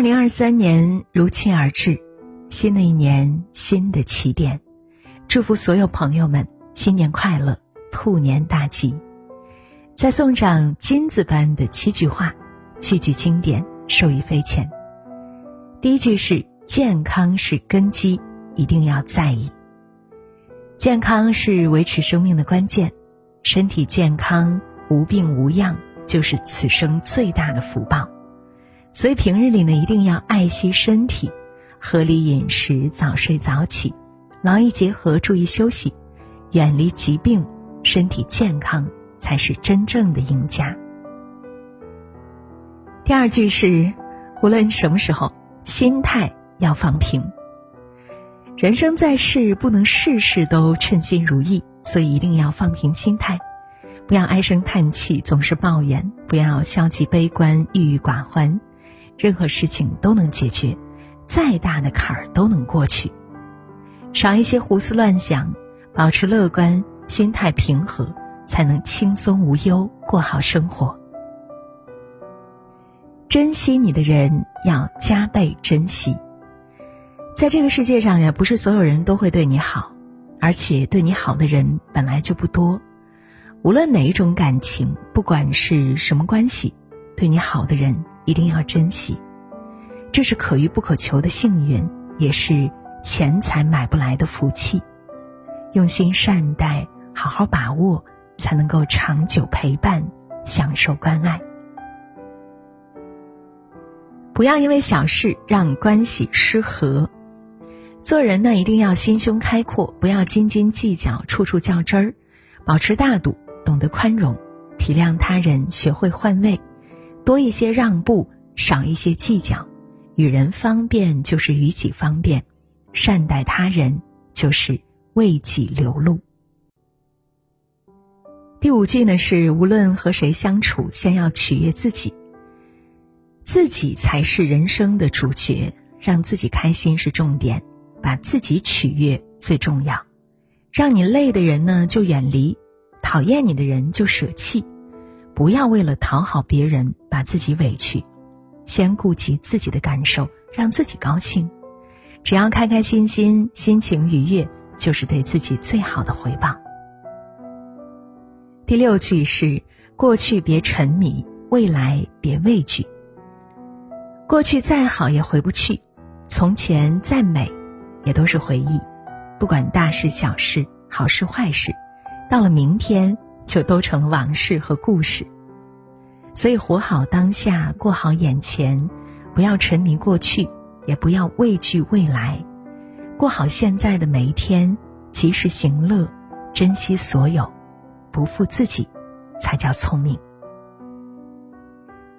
二零二三年如期而至，新的一年新的起点，祝福所有朋友们新年快乐，兔年大吉！再送上金子般的七句话，句句经典，受益匪浅。第一句是：健康是根基，一定要在意。健康是维持生命的关键，身体健康、无病无恙，就是此生最大的福报。所以平日里呢，一定要爱惜身体，合理饮食，早睡早起，劳逸结合，注意休息，远离疾病，身体健康才是真正的赢家。第二句是，无论什么时候，心态要放平。人生在世，不能事事都称心如意，所以一定要放平心态，不要唉声叹气，总是抱怨，不要消极悲观，郁郁寡欢。任何事情都能解决，再大的坎儿都能过去。少一些胡思乱想，保持乐观，心态平和，才能轻松无忧过好生活。珍惜你的人要加倍珍惜。在这个世界上呀，不是所有人都会对你好，而且对你好的人本来就不多。无论哪一种感情，不管是什么关系，对你好的人。一定要珍惜，这是可遇不可求的幸运，也是钱财买不来的福气。用心善待，好好把握，才能够长久陪伴，享受关爱。不要因为小事让关系失和。做人呢，一定要心胸开阔，不要斤斤计较，处处较真儿，保持大度，懂得宽容，体谅他人，学会换位。多一些让步，少一些计较，与人方便就是与己方便，善待他人就是为己留路。第五句呢是无论和谁相处，先要取悦自己，自己才是人生的主角，让自己开心是重点，把自己取悦最重要。让你累的人呢就远离，讨厌你的人就舍弃。不要为了讨好别人把自己委屈，先顾及自己的感受，让自己高兴。只要开开心心，心情愉悦，就是对自己最好的回报。第六句是：过去别沉迷，未来别畏惧。过去再好也回不去，从前再美，也都是回忆。不管大事小事，好事坏事，到了明天。就都成往事和故事，所以活好当下，过好眼前，不要沉迷过去，也不要畏惧未来，过好现在的每一天，及时行乐，珍惜所有，不负自己，才叫聪明。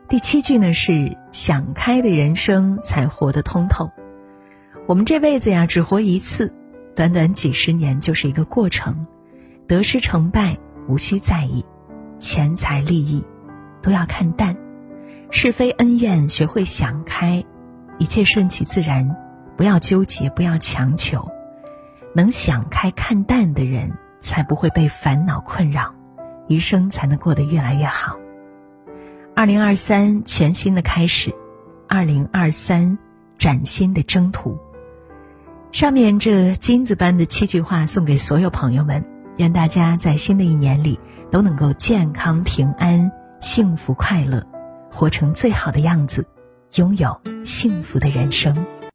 第七句呢是想开的人生才活得通透。我们这辈子呀，只活一次，短短几十年就是一个过程，得失成败。无需在意，钱财利益都要看淡，是非恩怨学会想开，一切顺其自然，不要纠结，不要强求。能想开看淡的人，才不会被烦恼困扰，余生才能过得越来越好。二零二三全新的开始，二零二三崭新的征途。上面这金子般的七句话送给所有朋友们。愿大家在新的一年里都能够健康平安、幸福快乐，活成最好的样子，拥有幸福的人生。